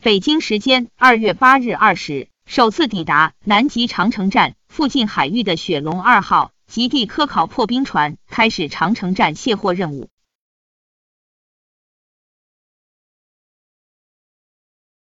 北京时间二月八日二时，首次抵达南极长城站附近海域的雪龙二号极地科考破冰船开始长城站卸货任务。